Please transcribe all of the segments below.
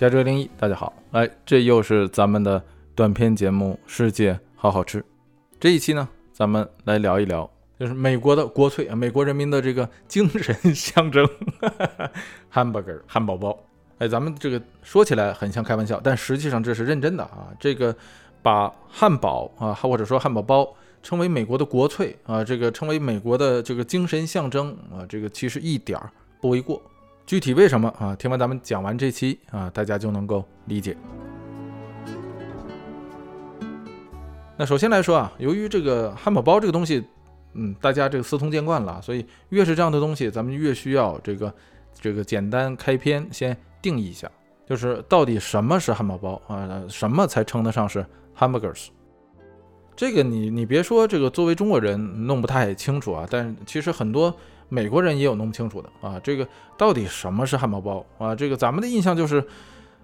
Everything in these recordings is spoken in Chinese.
加州零一，大家好，哎，这又是咱们的短篇节目《世界好好吃》。这一期呢，咱们来聊一聊，就是美国的国粹啊，美国人民的这个精神象征 —— ——hamburger、汉堡包。哎，咱们这个说起来很像开玩笑，但实际上这是认真的啊。这个把汉堡啊，或者说汉堡包称为美国的国粹啊，这个称为美国的这个精神象征啊，这个其实一点儿不为过。具体为什么啊？听完咱们讲完这期啊，大家就能够理解。那首先来说啊，由于这个汉堡包这个东西，嗯，大家这个司空见惯了，所以越是这样的东西，咱们越需要这个这个简单开篇先定义一下，就是到底什么是汉堡包啊？什么才称得上是 hamburgers？这个你你别说这个作为中国人弄不太清楚啊，但其实很多。美国人也有弄不清楚的啊，这个到底什么是汉堡包啊？这个咱们的印象就是，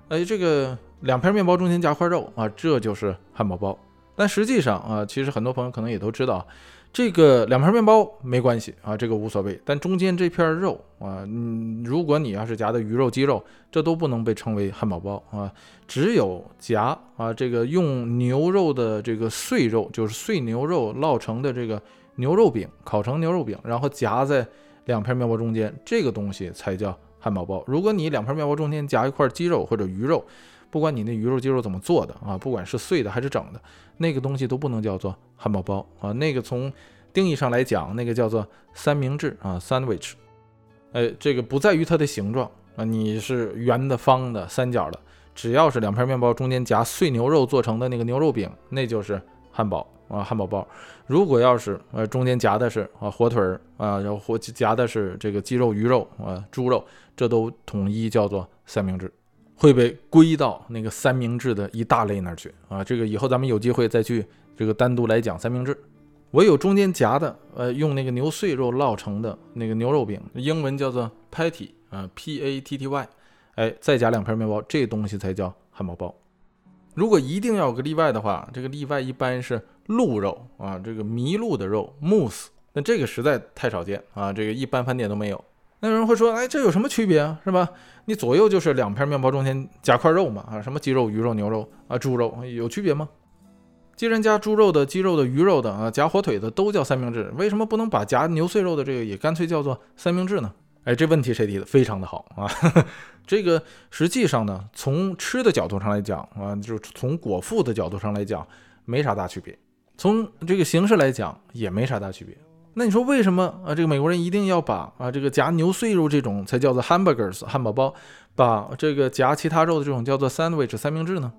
哎，这个两片面包中间夹块肉啊，这就是汉堡包。但实际上啊，其实很多朋友可能也都知道，这个两片面包没关系啊，这个无所谓。但中间这片肉啊，嗯，如果你要是夹的鱼肉、鸡肉，这都不能被称为汉堡包啊。只有夹啊，这个用牛肉的这个碎肉，就是碎牛肉烙成的这个。牛肉饼烤成牛肉饼，然后夹在两片面包中间，这个东西才叫汉堡包。如果你两片面包中间夹一块鸡肉或者鱼肉，不管你那鱼肉鸡肉怎么做的啊，不管是碎的还是整的，那个东西都不能叫做汉堡包啊。那个从定义上来讲，那个叫做三明治啊，sandwich。哎，这个不在于它的形状啊，你是圆的、方的、三角的，只要是两片面包中间夹碎牛肉做成的那个牛肉饼，那就是汉堡。啊，汉堡包，如果要是呃中间夹的是啊火腿儿啊，然后或夹的是这个鸡肉、鱼肉啊、猪肉，这都统一叫做三明治，会被归到那个三明治的一大类那儿去啊。这个以后咱们有机会再去这个单独来讲三明治。唯有中间夹的，呃，用那个牛碎肉烙成的那个牛肉饼，英文叫做 patty 啊，P A T T Y，哎，再夹两片面包，这东西才叫汉堡包。如果一定要有个例外的话，这个例外一般是。鹿肉啊，这个麋鹿的肉，moose，那这个实在太少见啊，这个一般饭店都没有。那有人会说，哎，这有什么区别啊？是吧？你左右就是两片面包中间夹块肉嘛，啊，什么鸡肉、鱼肉、牛肉啊、猪肉有区别吗？既然夹猪肉的、鸡肉的、鱼肉的啊，夹火腿的都叫三明治，为什么不能把夹牛碎肉的这个也干脆叫做三明治呢？哎，这问题谁提的？非常的好啊。这个实际上呢，从吃的角度上来讲啊，就从果腹的角度上来讲，没啥大区别。从这个形式来讲也没啥大区别。那你说为什么啊？这个美国人一定要把啊这个夹牛碎肉这种才叫做 hamburgers 汉堡包，把这个夹其他肉的这种叫做 sandwich 三明治呢？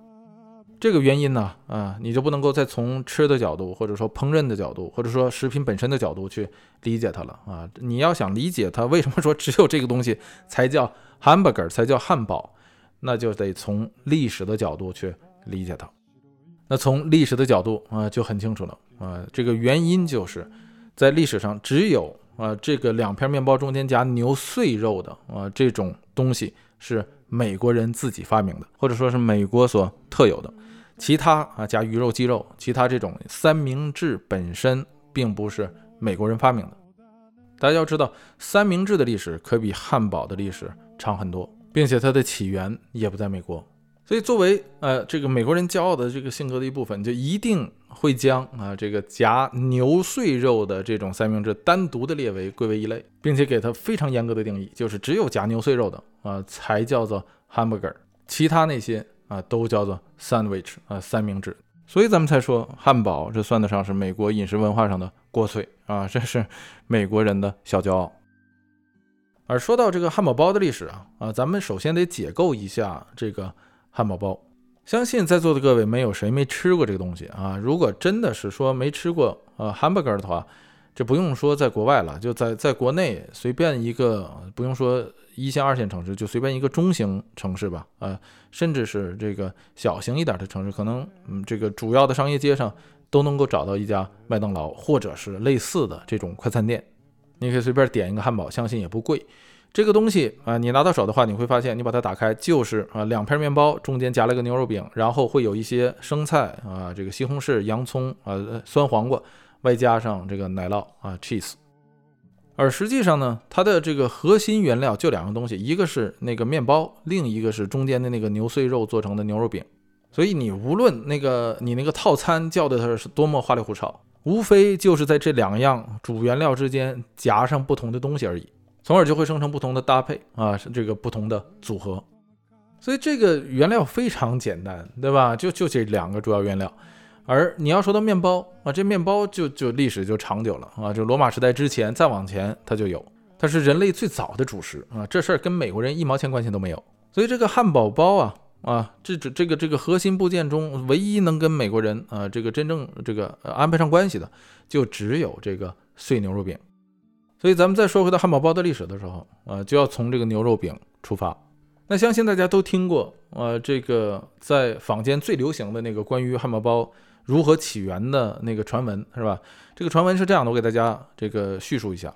这个原因呢啊，你就不能够再从吃的角度，或者说烹饪的角度，或者说食品本身的角度去理解它了啊。你要想理解它为什么说只有这个东西才叫 hamburger 才叫汉堡，那就得从历史的角度去理解它。那从历史的角度啊，就很清楚了啊，这个原因就是在历史上只有啊这个两片面包中间夹牛碎肉的啊这种东西是美国人自己发明的，或者说是美国所特有的，其他啊夹鱼肉、鸡肉，其他这种三明治本身并不是美国人发明的。大家要知道，三明治的历史可比汉堡的历史长很多，并且它的起源也不在美国。所以，作为呃这个美国人骄傲的这个性格的一部分，就一定会将啊这个夹牛碎肉的这种三明治单独的列为归为一类，并且给它非常严格的定义，就是只有夹牛碎肉的啊才叫做 hamburger，其他那些啊都叫做 sandwich 啊三明治。所以咱们才说汉堡这算得上是美国饮食文化上的国粹啊，这是美国人的小骄傲。而说到这个汉堡包的历史啊啊，咱们首先得解构一下这个。汉堡包，相信在座的各位没有谁没吃过这个东西啊！如果真的是说没吃过呃 hamburger 的话，这不用说在国外了，就在在国内随便一个，不用说一线二线城市，就随便一个中型城市吧，呃，甚至是这个小型一点的城市，可能嗯这个主要的商业街上都能够找到一家麦当劳或者是类似的这种快餐店，你可以随便点一个汉堡，相信也不贵。这个东西啊，你拿到手的话，你会发现，你把它打开就是啊，两片面包中间夹了个牛肉饼，然后会有一些生菜啊，这个西红柿、洋葱啊、酸黄瓜，外加上这个奶酪啊，cheese。而实际上呢，它的这个核心原料就两个东西，一个是那个面包，另一个是中间的那个牛碎肉做成的牛肉饼。所以你无论那个你那个套餐叫的它是多么花里胡哨，无非就是在这两样主原料之间夹上不同的东西而已，从而就会生成不同的搭配啊，这个不同的组合。所以这个原料非常简单，对吧？就就这两个主要原料。而你要说到面包啊，这面包就就历史就长久了啊，就罗马时代之前再往前它就有，它是人类最早的主食啊，这事儿跟美国人一毛钱关系都没有。所以这个汉堡包啊啊，这这这个这个核心部件中唯一能跟美国人啊这个真正这个安排上关系的，就只有这个碎牛肉饼。所以咱们再说回到汉堡包的历史的时候啊，就要从这个牛肉饼出发。那相信大家都听过呃，这个在坊间最流行的那个关于汉堡包。如何起源的那个传闻是吧？这个传闻是这样的，我给大家这个叙述一下。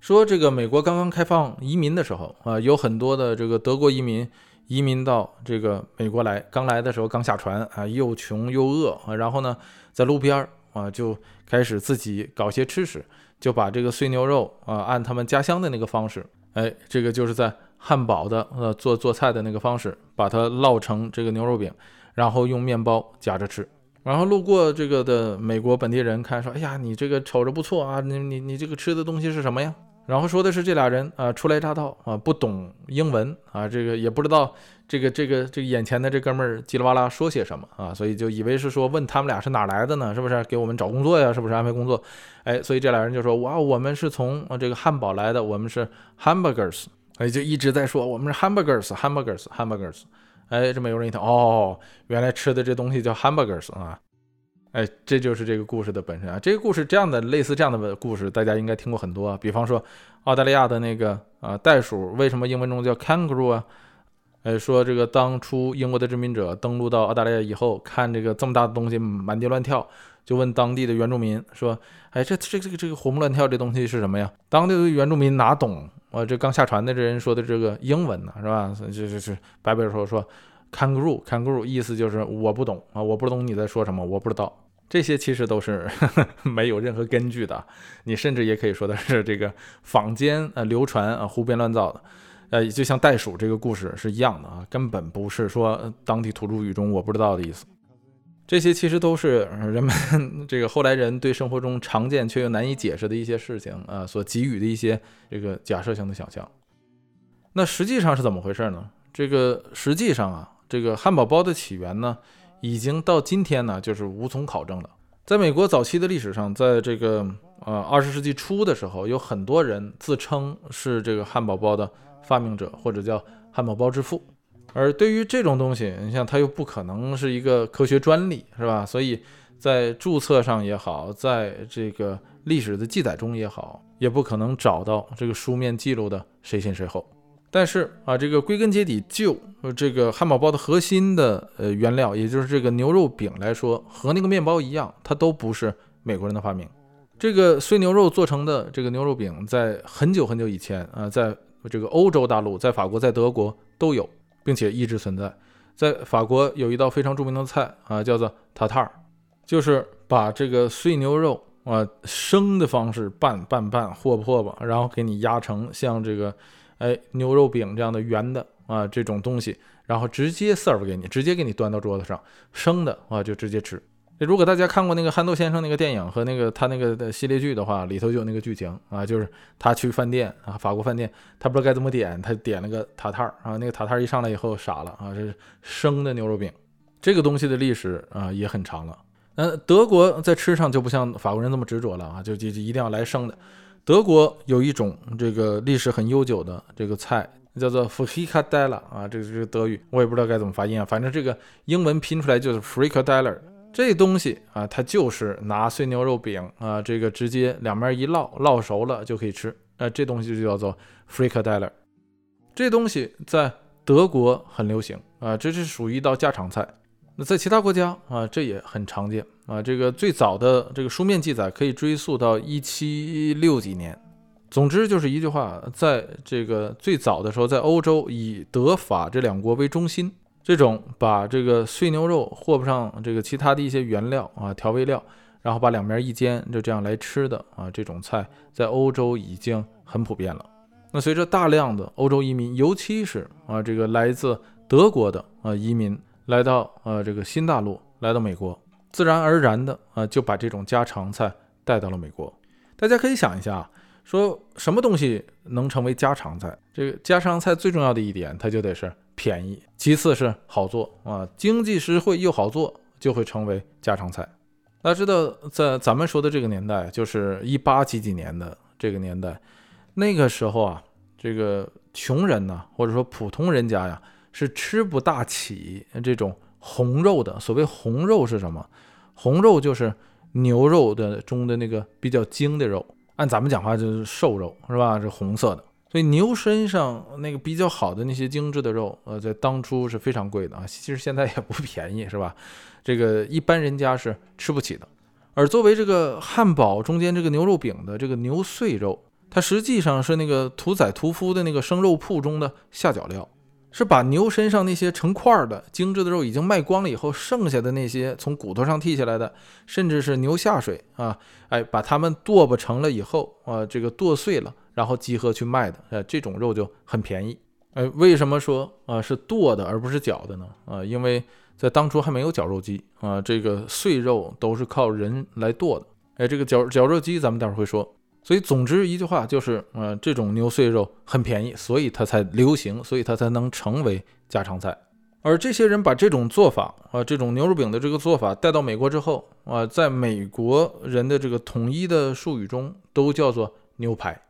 说这个美国刚刚开放移民的时候啊，有很多的这个德国移民移民到这个美国来，刚来的时候刚下船啊，又穷又饿啊，然后呢，在路边儿啊就开始自己搞些吃食，就把这个碎牛肉啊，按他们家乡的那个方式，哎，这个就是在汉堡的呃做做菜的那个方式，把它烙成这个牛肉饼，然后用面包夹着吃。然后路过这个的美国本地人看说：“哎呀，你这个瞅着不错啊，你你你这个吃的东西是什么呀？”然后说的是这俩人啊，初来乍到啊，不懂英文啊，这个也不知道这个这个这个眼前的这哥们儿叽里哇啦说些什么啊，所以就以为是说问他们俩是哪来的呢？是不是给我们找工作呀？是不是安排工作？哎，所以这俩人就说：“哇，我们是从这个汉堡来的，我们是 hamburgers。”哎，就一直在说我们是 hamburgers，hamburgers，hamburgers。哎，这美国人一听，哦，原来吃的这东西叫 hamburgers 啊！哎，这就是这个故事的本身啊。这个故事这样的类似这样的故事，大家应该听过很多啊。比方说，澳大利亚的那个啊袋鼠，为什么英文中叫 kangaroo 啊？哎，说这个当初英国的殖民者登陆到澳大利亚以后，看这个这么大的东西满地乱跳，就问当地的原住民说：“哎，这这这个这个活蹦乱跳这东西是什么呀？”当地的原住民哪懂？我这刚下船的这人说的这个英文呢，是吧？这这是白白说说，kangaroo，kangaroo，意思就是我不懂啊，我不懂你在说什么，我不知道。这些其实都是 没有任何根据的，你甚至也可以说的是这个坊间呃流传啊胡编乱造的，呃，就像袋鼠这个故事是一样的啊，根本不是说当地土著语中我不知道的意思。这些其实都是人们这个后来人对生活中常见却又难以解释的一些事情啊所给予的一些这个假设性的想象。那实际上是怎么回事呢？这个实际上啊，这个汉堡包的起源呢，已经到今天呢就是无从考证了。在美国早期的历史上，在这个呃二十世纪初的时候，有很多人自称是这个汉堡包的发明者，或者叫汉堡包之父。而对于这种东西，你像它又不可能是一个科学专利，是吧？所以在注册上也好，在这个历史的记载中也好，也不可能找到这个书面记录的谁先谁后。但是啊，这个归根结底，就这个汉堡包的核心的呃原料，也就是这个牛肉饼来说，和那个面包一样，它都不是美国人的发明。这个碎牛肉做成的这个牛肉饼，在很久很久以前啊，在这个欧洲大陆，在法国，在德国都有。并且一直存在，在法国有一道非常著名的菜啊，叫做塔塔尔，就是把这个碎牛肉啊生的方式拌拌拌和和吧，然后给你压成像这个哎牛肉饼这样的圆的啊这种东西，然后直接 serve 给你，直接给你端到桌子上，生的啊就直接吃。如果大家看过那个憨豆先生那个电影和那个他那个的系列剧的话，里头就有那个剧情啊，就是他去饭店啊，法国饭店，他不知道该怎么点，他点了个塔塔啊，那个塔塔一上来以后傻了啊，这是生的牛肉饼，这个东西的历史啊也很长了。那，德国在吃上就不像法国人那么执着了啊，就就就一定要来生的。德国有一种这个历史很悠久的这个菜叫做 f r i k a d e l l e 啊，这个是德语，我也不知道该怎么发音啊，反正这个英文拼出来就是 f r i k a d e l l e。这东西啊，它就是拿碎牛肉饼啊，这个直接两面一烙，烙熟了就可以吃。呃，这东西就叫做 Frikadeller。这东西在德国很流行啊，这是属于一道家常菜。那在其他国家啊，这也很常见啊。这个最早的这个书面记载可以追溯到一七六几年。总之就是一句话，在这个最早的时候，在欧洲以德法这两国为中心。这种把这个碎牛肉和不上这个其他的一些原料啊调味料，然后把两面一煎，就这样来吃的啊，这种菜在欧洲已经很普遍了。那随着大量的欧洲移民，尤其是啊这个来自德国的啊移民来到呃这个新大陆，来到美国，自然而然的啊就把这种家常菜带到了美国。大家可以想一下，说什么东西能成为家常菜？这个家常菜最重要的一点，它就得是便宜，其次是好做啊，经济实惠又好做，就会成为家常菜。大家知道，在咱们说的这个年代，就是一八几几年的这个年代，那个时候啊，这个穷人呢，或者说普通人家呀，是吃不大起这种红肉的。所谓红肉是什么？红肉就是牛肉的中的那个比较精的肉，按咱们讲话就是瘦肉，是吧？是红色的。所以牛身上那个比较好的那些精致的肉，呃，在当初是非常贵的啊。其实现在也不便宜，是吧？这个一般人家是吃不起的，而作为这个汉堡中间这个牛肉饼的这个牛碎肉，它实际上是那个屠宰屠夫的那个生肉铺中的下脚料，是把牛身上那些成块的精致的肉已经卖光了以后，剩下的那些从骨头上剔下来的，甚至是牛下水啊，哎，把它们剁不成了以后啊，这个剁碎了，然后集合去卖的，呃，这种肉就很便宜。哎，为什么说啊是剁的而不是绞的呢？啊，因为。在当初还没有绞肉机啊，这个碎肉都是靠人来剁的。哎，这个绞绞肉机咱们待会儿会说。所以总之一句话就是，呃，这种牛碎肉很便宜，所以它才流行，所以它才能成为家常菜。而这些人把这种做法啊，这种牛肉饼的这个做法带到美国之后啊，在美国人的这个统一的术语中都叫做牛排。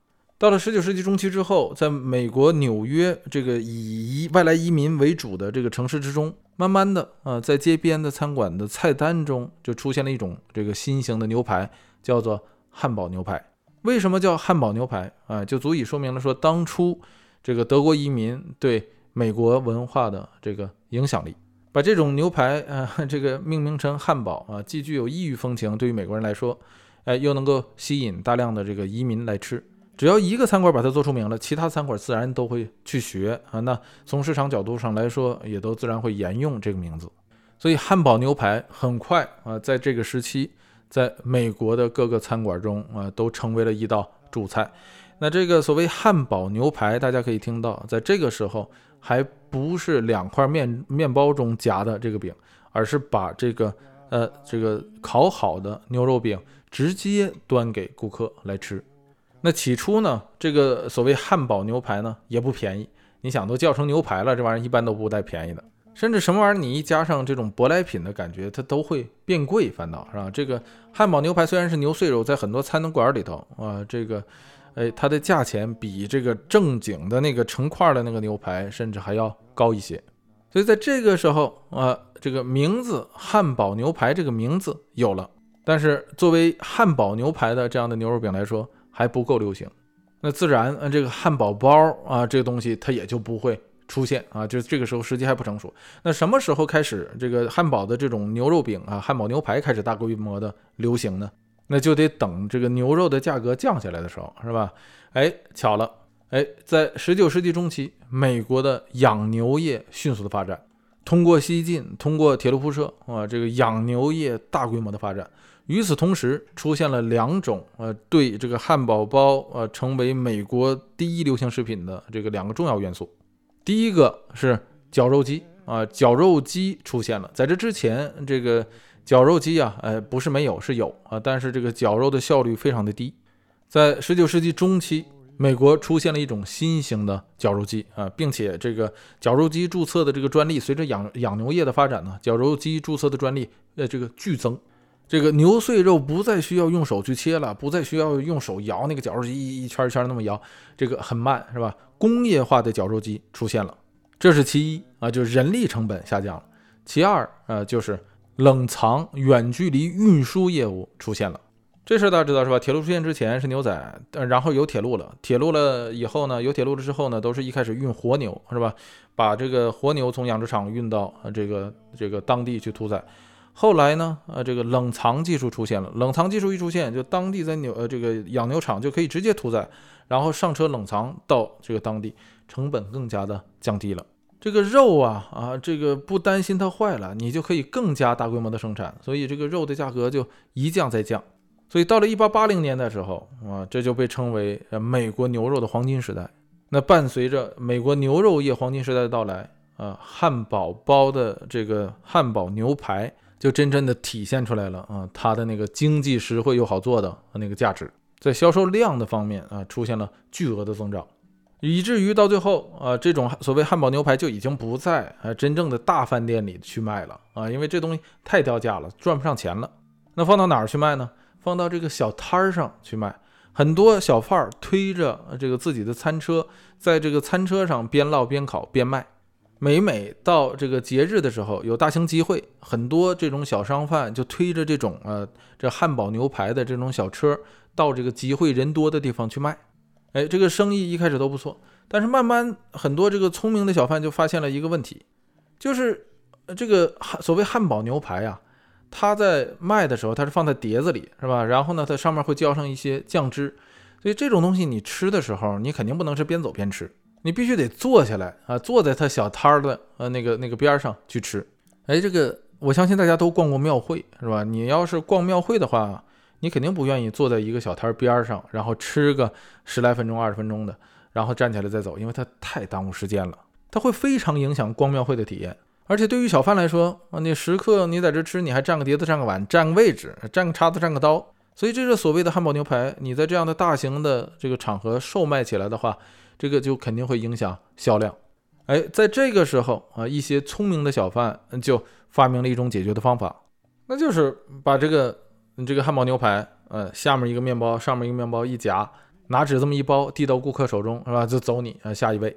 到了十九世纪中期之后，在美国纽约这个以外来移民为主的这个城市之中，慢慢的啊，在街边的餐馆的菜单中就出现了一种这个新型的牛排，叫做汉堡牛排。为什么叫汉堡牛排啊？就足以说明了说当初这个德国移民对美国文化的这个影响力。把这种牛排啊，这个命名成汉堡啊，既具有异域风情，对于美国人来说，哎，又能够吸引大量的这个移民来吃。只要一个餐馆把它做出名了，其他餐馆自然都会去学啊。那从市场角度上来说，也都自然会沿用这个名字。所以汉堡牛排很快啊，在这个时期，在美国的各个餐馆中啊，都成为了一道主菜。那这个所谓汉堡牛排，大家可以听到，在这个时候还不是两块面面包中夹的这个饼，而是把这个呃这个烤好的牛肉饼直接端给顾客来吃。那起初呢，这个所谓汉堡牛排呢也不便宜。你想都叫成牛排了，这玩意儿一般都不带便宜的。甚至什么玩意儿你一加上这种舶来品的感觉，它都会变贵，反倒是吧？这个汉堡牛排虽然是牛碎肉，在很多餐馆里头啊，这个，哎，它的价钱比这个正经的那个成块的那个牛排甚至还要高一些。所以在这个时候啊，这个名字汉堡牛排这个名字有了，但是作为汉堡牛排的这样的牛肉饼来说，还不够流行，那自然，嗯，这个汉堡包啊，这个东西它也就不会出现啊，就这个时候时机还不成熟。那什么时候开始这个汉堡的这种牛肉饼啊，汉堡牛排开始大规模的流行呢？那就得等这个牛肉的价格降下来的时候，是吧？哎，巧了，哎，在十九世纪中期，美国的养牛业迅速的发展，通过西进，通过铁路铺设啊，这个养牛业大规模的发展。与此同时，出现了两种呃，对这个汉堡包呃成为美国第一流行食品的这个两个重要元素。第一个是绞肉机啊，绞肉机出现了。在这之前，这个绞肉机啊，呃，不是没有，是有啊，但是这个绞肉的效率非常的低。在十九世纪中期，美国出现了一种新型的绞肉机啊，并且这个绞肉机注册的这个专利，随着养养牛业的发展呢，绞肉机注册的专利呃这个剧增。这个牛碎肉不再需要用手去切了，不再需要用手摇那个绞肉机一一圈一圈那么摇，这个很慢是吧？工业化的绞肉机出现了，这是其一啊，就是人力成本下降了。其二啊，就是冷藏远距离运输业务出现了。这事儿大家知道是吧？铁路出现之前是牛仔，然后有铁路了，铁路了以后呢，有铁路了之后呢，都是一开始运活牛是吧？把这个活牛从养殖场运到这个这个当地去屠宰。后来呢，呃，这个冷藏技术出现了。冷藏技术一出现，就当地在牛呃这个养牛场就可以直接屠宰，然后上车冷藏到这个当地，成本更加的降低了。这个肉啊啊，这个不担心它坏了，你就可以更加大规模的生产，所以这个肉的价格就一降再降。所以到了一八八零年代时候啊，这就被称为呃美国牛肉的黄金时代。那伴随着美国牛肉业黄金时代的到来啊，汉堡包的这个汉堡牛排就真正的体现出来了啊，它的那个经济实惠又好做的那个价值，在销售量的方面啊，出现了巨额的增长。以至于到最后啊，这种所谓汉堡牛排就已经不在啊真正的大饭店里去卖了啊，因为这东西太掉价了，赚不上钱了。那放到哪儿去卖呢？放到这个小摊儿上去卖。很多小贩儿推着这个自己的餐车，在这个餐车上边烙边烤边卖。每每到这个节日的时候，有大型集会，很多这种小商贩就推着这种呃这汉堡牛排的这种小车，到这个集会人多的地方去卖。哎，这个生意一开始都不错，但是慢慢很多这个聪明的小贩就发现了一个问题，就是这个汉所谓汉堡牛排啊，它在卖的时候它是放在碟子里，是吧？然后呢，它上面会浇上一些酱汁，所以这种东西你吃的时候，你肯定不能是边走边吃，你必须得坐下来啊，坐在它小摊儿的呃那个那个边上去吃。哎，这个我相信大家都逛过庙会，是吧？你要是逛庙会的话。你肯定不愿意坐在一个小摊儿边上，然后吃个十来分钟、二十分钟的，然后站起来再走，因为它太耽误时间了，它会非常影响逛庙会的体验。而且对于小贩来说，啊，你食客你在这吃，你还占个碟子、占个碗、占个位置、占个叉子、占个刀，所以这是所谓的汉堡牛排。你在这样的大型的这个场合售卖起来的话，这个就肯定会影响销量。哎，在这个时候啊，一些聪明的小贩就发明了一种解决的方法，那就是把这个。你这个汉堡牛排，呃，下面一个面包，上面一个面包一夹，拿纸这么一包，递到顾客手中，是吧？就走你，啊，下一位。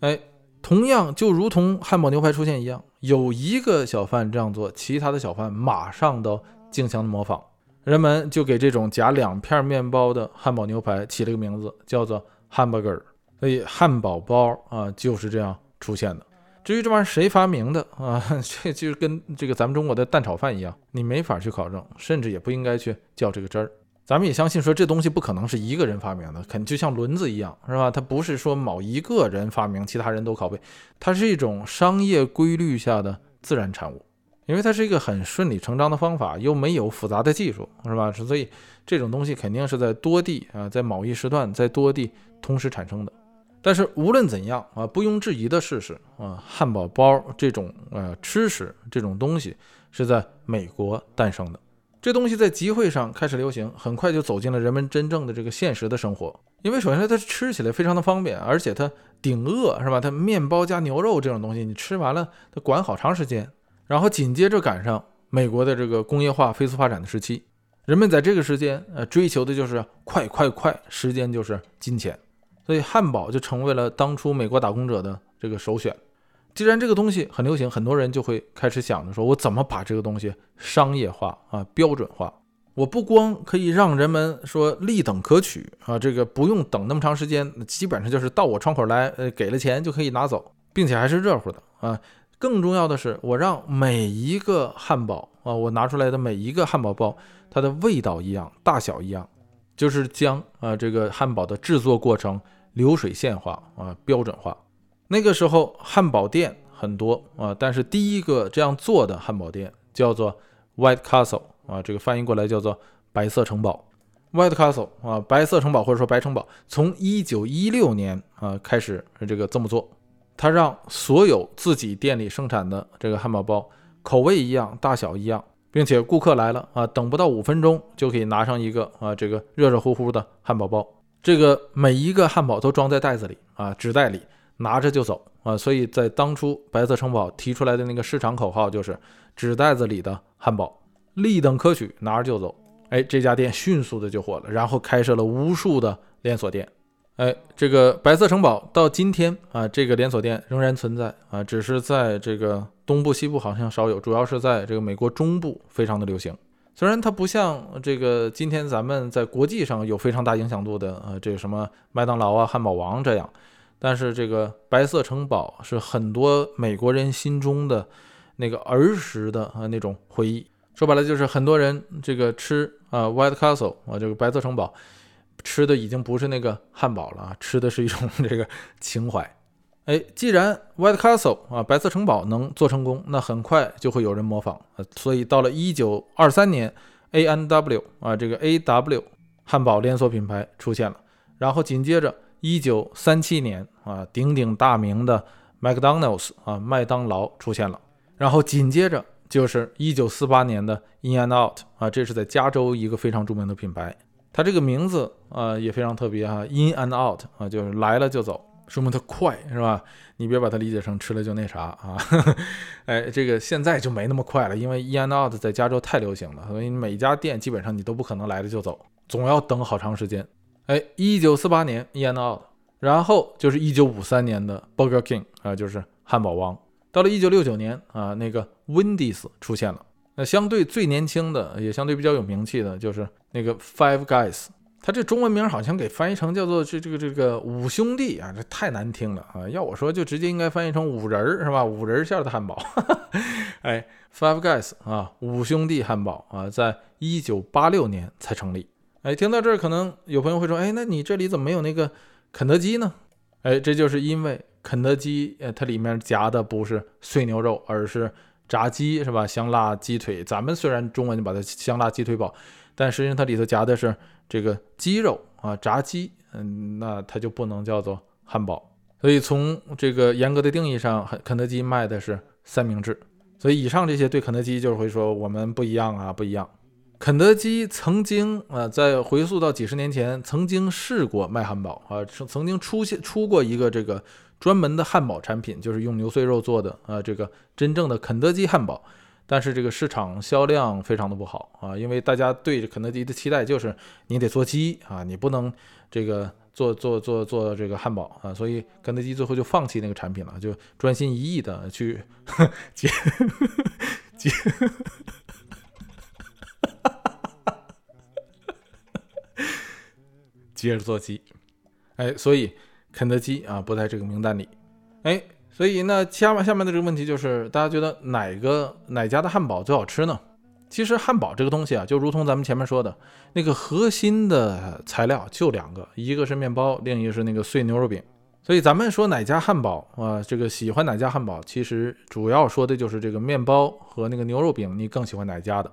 哎，同样就如同汉堡牛排出现一样，有一个小贩这样做，其他的小贩马上都竞相的模仿，人们就给这种夹两片面包的汉堡牛排起了个名字，叫做 hamburger。所以汉堡包啊就是这样出现的。至于这玩意儿谁发明的啊？这就是跟这个咱们中国的蛋炒饭一样，你没法去考证，甚至也不应该去较这个真儿。咱们也相信说这东西不可能是一个人发明的，肯就像轮子一样，是吧？它不是说某一个人发明，其他人都拷贝，它是一种商业规律下的自然产物，因为它是一个很顺理成章的方法，又没有复杂的技术，是吧？所以这种东西肯定是在多地啊，在某一时段，在多地同时产生的。但是无论怎样啊，毋庸置疑的事实啊，汉堡包这种呃吃食这种东西是在美国诞生的。这东西在集会上开始流行，很快就走进了人们真正的这个现实的生活。因为首先它吃起来非常的方便，而且它顶饿是吧？它面包加牛肉这种东西，你吃完了它管好长时间。然后紧接着赶上美国的这个工业化飞速发展的时期，人们在这个时间呃追求的就是快快快，时间就是金钱。所以汉堡就成为了当初美国打工者的这个首选。既然这个东西很流行，很多人就会开始想着说，我怎么把这个东西商业化啊、标准化？我不光可以让人们说立等可取啊，这个不用等那么长时间，基本上就是到我窗口来，呃，给了钱就可以拿走，并且还是热乎的啊。更重要的是，我让每一个汉堡啊，我拿出来的每一个汉堡包，它的味道一样，大小一样，就是将啊这个汉堡的制作过程。流水线化啊，标准化。那个时候汉堡店很多啊，但是第一个这样做的汉堡店叫做 White Castle 啊，这个翻译过来叫做白色城堡。White Castle 啊，白色城堡或者说白城堡，从一九一六年啊开始这个这么做，他让所有自己店里生产的这个汉堡包口味一样，大小一样，并且顾客来了啊，等不到五分钟就可以拿上一个啊这个热热乎乎的汉堡包。这个每一个汉堡都装在袋子里啊，纸袋里拿着就走啊，所以在当初白色城堡提出来的那个市场口号就是“纸袋子里的汉堡，立等可取，拿着就走”。哎，这家店迅速的就火了，然后开设了无数的连锁店。哎，这个白色城堡到今天啊，这个连锁店仍然存在啊，只是在这个东部、西部好像少有，主要是在这个美国中部非常的流行。虽然它不像这个今天咱们在国际上有非常大影响度的呃这个什么麦当劳啊、汉堡王这样，但是这个白色城堡是很多美国人心中的那个儿时的啊那种回忆。说白了就是很多人这个吃啊 White Castle 啊这个白色城堡吃的已经不是那个汉堡了啊，吃的是一种这个情怀。哎，既然 White Castle 啊白色城堡能做成功，那很快就会有人模仿。所以到了一九二三年，A N W 啊这个 A W 汉堡连锁品牌出现了。然后紧接着一九三七年啊鼎鼎大名的 McDonald's 啊麦当劳出现了。然后紧接着就是一九四八年的 In and Out 啊，这是在加州一个非常著名的品牌。它这个名字啊也非常特别哈，In and Out 啊就是来了就走。说明它快是吧？你别把它理解成吃了就那啥啊！哎，这个现在就没那么快了，因为 In and Out 在加州太流行了，所以每家店基本上你都不可能来了就走，总要等好长时间。哎，一九四八年 In and Out，然后就是一九五三年的 Burger King 啊，就是汉堡王。到了一九六九年啊，那个 Wendy's 出现了。那相对最年轻的，也相对比较有名气的，就是那个 Five Guys。它这中文名好像给翻译成叫做这这个这个五兄弟啊，这太难听了啊！要我说就直接应该翻译成五仁儿是吧？五仁馅的汉堡。哎，Five Guys 啊，五兄弟汉堡啊，在一九八六年才成立。哎，听到这儿可能有朋友会说，哎，那你这里怎么没有那个肯德基呢？哎，这就是因为肯德基呃，它里面夹的不是碎牛肉，而是炸鸡是吧？香辣鸡腿。咱们虽然中文就把它香辣鸡腿堡。但实际上它里头夹的是这个鸡肉啊，炸鸡，嗯，那它就不能叫做汉堡。所以从这个严格的定义上，肯德基卖的是三明治。所以以上这些对肯德基就是会说我们不一样啊，不一样。肯德基曾经啊，在回溯到几十年前，曾经试过卖汉堡啊，曾曾经出现出过一个这个专门的汉堡产品，就是用牛碎肉做的啊，这个真正的肯德基汉堡。但是这个市场销量非常的不好啊，因为大家对肯德基的期待就是你得做鸡啊，你不能这个做做做做这个汉堡啊，所以肯德基最后就放弃那个产品了，就专心一意的去接接，接着做鸡，哎，所以肯德基啊不在这个名单里，哎。所以那下面下面的这个问题就是，大家觉得哪个哪家的汉堡最好吃呢？其实汉堡这个东西啊，就如同咱们前面说的那个核心的材料就两个，一个是面包，另一个是那个碎牛肉饼。所以咱们说哪家汉堡啊，这个喜欢哪家汉堡，其实主要说的就是这个面包和那个牛肉饼，你更喜欢哪家的？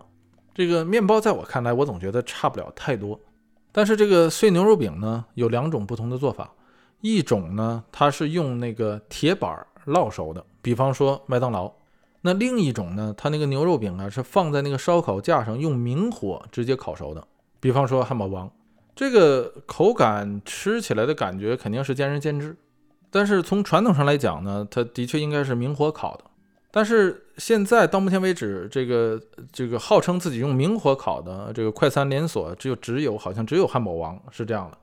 这个面包在我看来，我总觉得差不了太多。但是这个碎牛肉饼呢，有两种不同的做法，一种呢，它是用那个铁板。烙熟的，比方说麦当劳，那另一种呢，它那个牛肉饼啊是放在那个烧烤架上用明火直接烤熟的，比方说汉堡王，这个口感吃起来的感觉肯定是见仁见智，但是从传统上来讲呢，它的确应该是明火烤的，但是现在到目前为止，这个这个号称自己用明火烤的这个快餐连锁，只有只有好像只有汉堡王是这样的。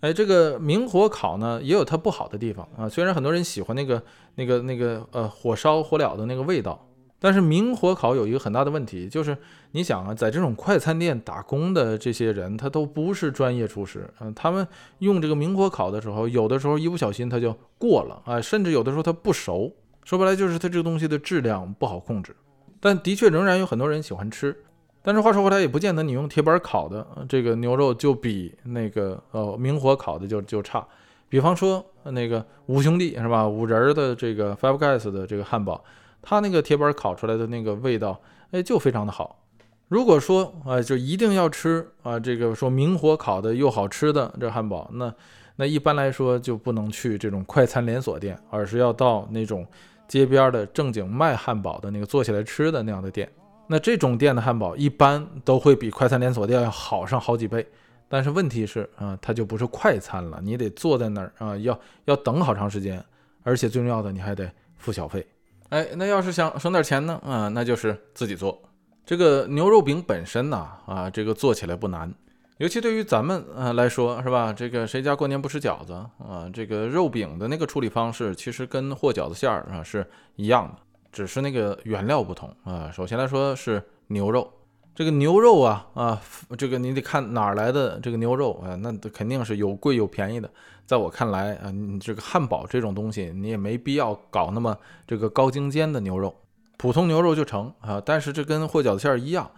哎，这个明火烤呢，也有它不好的地方啊。虽然很多人喜欢那个、那个、那个呃火烧火燎的那个味道，但是明火烤有一个很大的问题，就是你想啊，在这种快餐店打工的这些人，他都不是专业厨师，嗯，他们用这个明火烤的时候，有的时候一不小心它就过了啊，甚至有的时候它不熟，说白了就是它这个东西的质量不好控制。但的确仍然有很多人喜欢吃。但是话说回来，也不见得你用铁板烤的这个牛肉就比那个呃明火烤的就就差。比方说那个五兄弟是吧，五仁的这个 Five Guys 的这个汉堡，它那个铁板烤出来的那个味道，哎，就非常的好。如果说啊，就一定要吃啊，这个说明火烤的又好吃的这汉堡，那那一般来说就不能去这种快餐连锁店，而是要到那种街边的正经卖汉堡的那个做起来吃的那样的店。那这种店的汉堡一般都会比快餐连锁店要好上好几倍，但是问题是啊，它就不是快餐了，你得坐在那儿啊，要要等好长时间，而且最重要的你还得付小费。哎，那要是想省点钱呢，啊，那就是自己做。这个牛肉饼本身呢，啊，这个做起来不难，尤其对于咱们啊来说，是吧？这个谁家过年不吃饺子啊？这个肉饼的那个处理方式，其实跟和饺子馅儿啊是一样的。只是那个原料不同啊。首先来说是牛肉，这个牛肉啊啊，这个你得看哪儿来的这个牛肉啊，那肯定是有贵有便宜的。在我看来啊，你这个汉堡这种东西，你也没必要搞那么这个高精尖的牛肉，普通牛肉就成啊。但是这跟和饺子馅儿一样，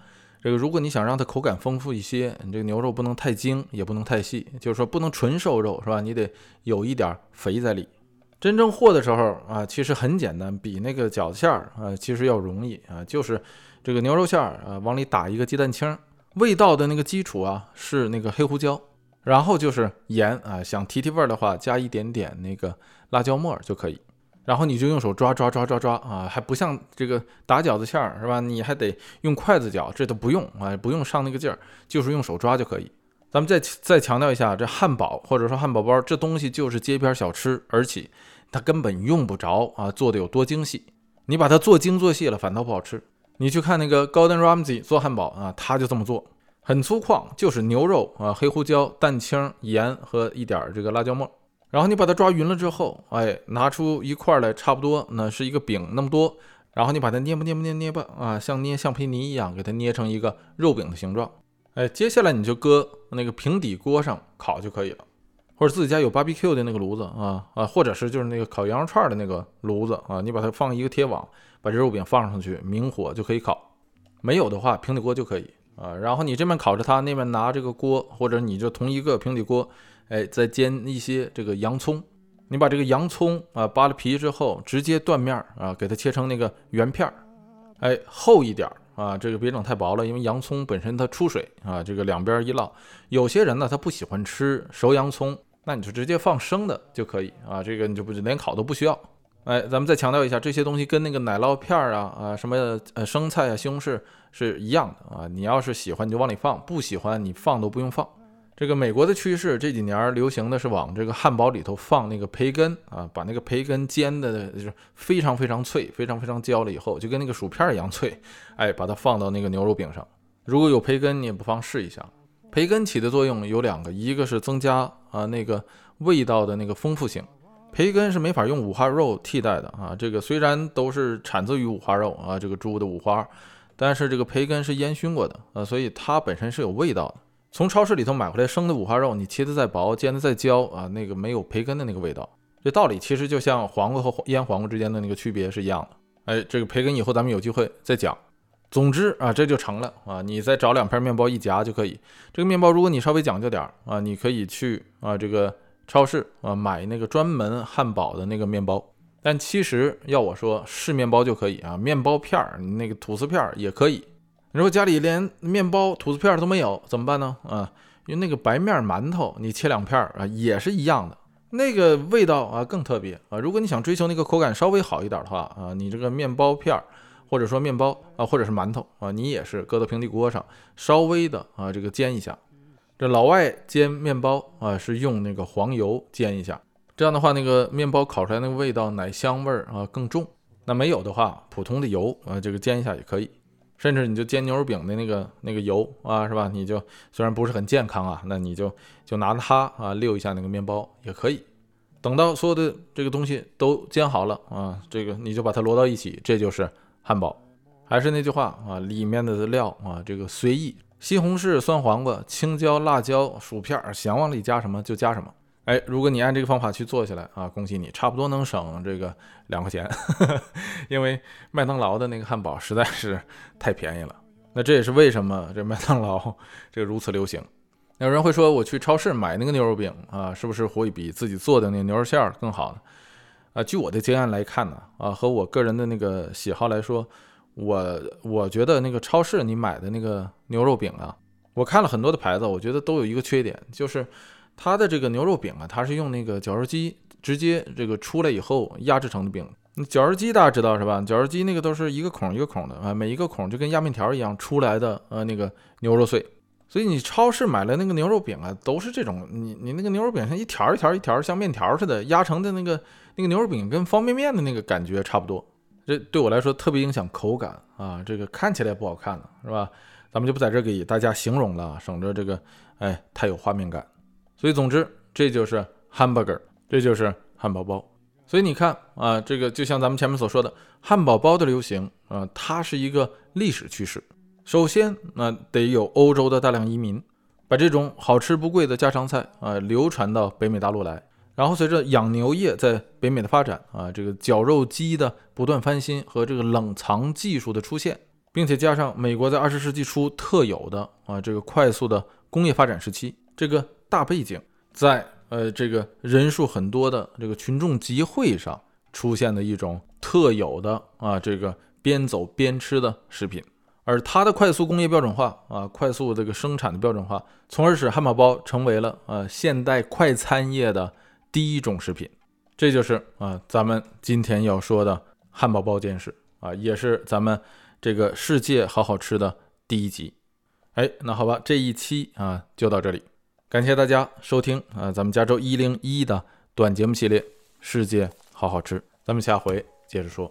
这个如果你想让它口感丰富一些，你这个牛肉不能太精，也不能太细，就是说不能纯瘦肉是吧？你得有一点肥在里。真正和的时候啊，其实很简单，比那个饺子馅儿啊，其实要容易啊，就是这个牛肉馅儿啊，往里打一个鸡蛋清，味道的那个基础啊是那个黑胡椒，然后就是盐啊，想提提味儿的话，加一点点那个辣椒末儿就可以，然后你就用手抓抓抓抓抓啊，还不像这个打饺子馅儿是吧？你还得用筷子搅，这都不用啊，不用上那个劲儿，就是用手抓就可以。咱们再再强调一下，这汉堡或者说汉堡包这东西就是街边小吃，而且它根本用不着啊做的有多精细。你把它做精做细了，反倒不好吃。你去看那个 Gordon Ramsay 做汉堡啊，他就这么做，很粗犷，就是牛肉啊、黑胡椒、蛋清、盐和一点这个辣椒末。然后你把它抓匀了之后，哎，拿出一块来，差不多那是一个饼那么多。然后你把它捏吧捏吧捏捏吧啊，像捏橡皮泥一样，给它捏成一个肉饼的形状。哎，接下来你就搁那个平底锅上烤就可以了，或者自己家有 BBQ 的那个炉子啊啊，或者是就是那个烤羊肉串的那个炉子啊，你把它放一个铁网，把这肉饼放上去，明火就可以烤。没有的话，平底锅就可以啊。然后你这边烤着它，那边拿这个锅，或者你就同一个平底锅，哎，再煎一些这个洋葱。你把这个洋葱啊扒了皮之后，直接断面啊，给它切成那个圆片儿，哎，厚一点。啊，这个别整太薄了，因为洋葱本身它出水啊。这个两边一烙，有些人呢他不喜欢吃熟洋葱，那你就直接放生的就可以啊。这个你就不连烤都不需要。哎，咱们再强调一下，这些东西跟那个奶酪片儿啊啊什么呃生菜啊西红柿是一样的啊。你要是喜欢你就往里放，不喜欢你放都不用放。这个美国的趋势这几年流行的是往这个汉堡里头放那个培根啊，把那个培根煎的就是非常非常脆，非常非常焦了以后，就跟那个薯片一样脆，哎，把它放到那个牛肉饼上。如果有培根，你也不妨试一下。培根起的作用有两个，一个是增加啊那个味道的那个丰富性。培根是没法用五花肉替代的啊。这个虽然都是产自于五花肉啊，这个猪的五花，但是这个培根是烟熏过的啊，所以它本身是有味道的。从超市里头买回来生的五花肉，你切的再薄，煎的再焦啊，那个没有培根的那个味道。这道理其实就像黄瓜和腌黄瓜之间的那个区别是一样的。哎，这个培根以后咱们有机会再讲。总之啊，这就成了啊，你再找两片面包一夹就可以。这个面包如果你稍微讲究点啊，你可以去啊这个超市啊买那个专门汉堡的那个面包。但其实要我说，是面包就可以啊，面包片儿，那个吐司片儿也可以。如果家里连面包、吐司片都没有，怎么办呢？啊，用那个白面馒头，你切两片啊，也是一样的，那个味道啊更特别啊。如果你想追求那个口感稍微好一点的话啊，你这个面包片或者说面包啊，或者是馒头啊，你也是搁到平底锅上稍微的啊这个煎一下。这老外煎面包啊是用那个黄油煎一下，这样的话那个面包烤出来那个味道奶香味儿啊更重。那没有的话，普通的油啊这个煎一下也可以。甚至你就煎牛肉饼的那个那个油啊，是吧？你就虽然不是很健康啊，那你就就拿它啊溜一下那个面包也可以。等到所有的这个东西都煎好了啊，这个你就把它摞到一起，这就是汉堡。还是那句话啊，里面的料啊，这个随意，西红柿、酸黄瓜、青椒、辣椒、薯片，想往里加什么就加什么。哎，如果你按这个方法去做起来啊，恭喜你，差不多能省这个两块钱，因为麦当劳的那个汉堡实在是太便宜了。那这也是为什么这麦当劳 这个如此流行。有人会说，我去超市买那个牛肉饼啊，是不是会比自己做的那个牛肉馅儿更好呢？啊，据我的经验来看呢，啊，和我个人的那个喜好来说，我我觉得那个超市你买的那个牛肉饼啊，我看了很多的牌子，我觉得都有一个缺点，就是。它的这个牛肉饼啊，它是用那个绞肉机直接这个出来以后压制成的饼。那绞肉机大家知道是吧？绞肉机那个都是一个孔一个孔的啊，每一个孔就跟压面条一样出来的呃那个牛肉碎。所以你超市买来那个牛肉饼啊，都是这种，你你那个牛肉饼像一条一条一条像面条似的压成的那个那个牛肉饼跟方便面的那个感觉差不多。这对我来说特别影响口感啊，这个看起来不好看了是吧？咱们就不在这给大家形容了，省着这个哎太有画面感。所以，总之，这就是 hamburger，这就是汉堡包。所以你看啊，这个就像咱们前面所说的，汉堡包的流行啊，它是一个历史趋势。首先，那得有欧洲的大量移民，把这种好吃不贵的家常菜啊流传到北美大陆来。然后，随着养牛业在北美的发展啊，这个绞肉机的不断翻新和这个冷藏技术的出现，并且加上美国在二十世纪初特有的啊这个快速的工业发展时期，这个。大背景在呃这个人数很多的这个群众集会上出现的一种特有的啊这个边走边吃的食品。而它的快速工业标准化啊，快速这个生产的标准化，从而使汉堡包成为了呃现代快餐业的第一种食品。这就是啊咱们今天要说的汉堡包件事啊，也是咱们这个世界好好吃的第一集。哎，那好吧，这一期啊就到这里，感谢大家收听啊咱们加州一零一的短节目系列《世界好好吃》，咱们下回接着说。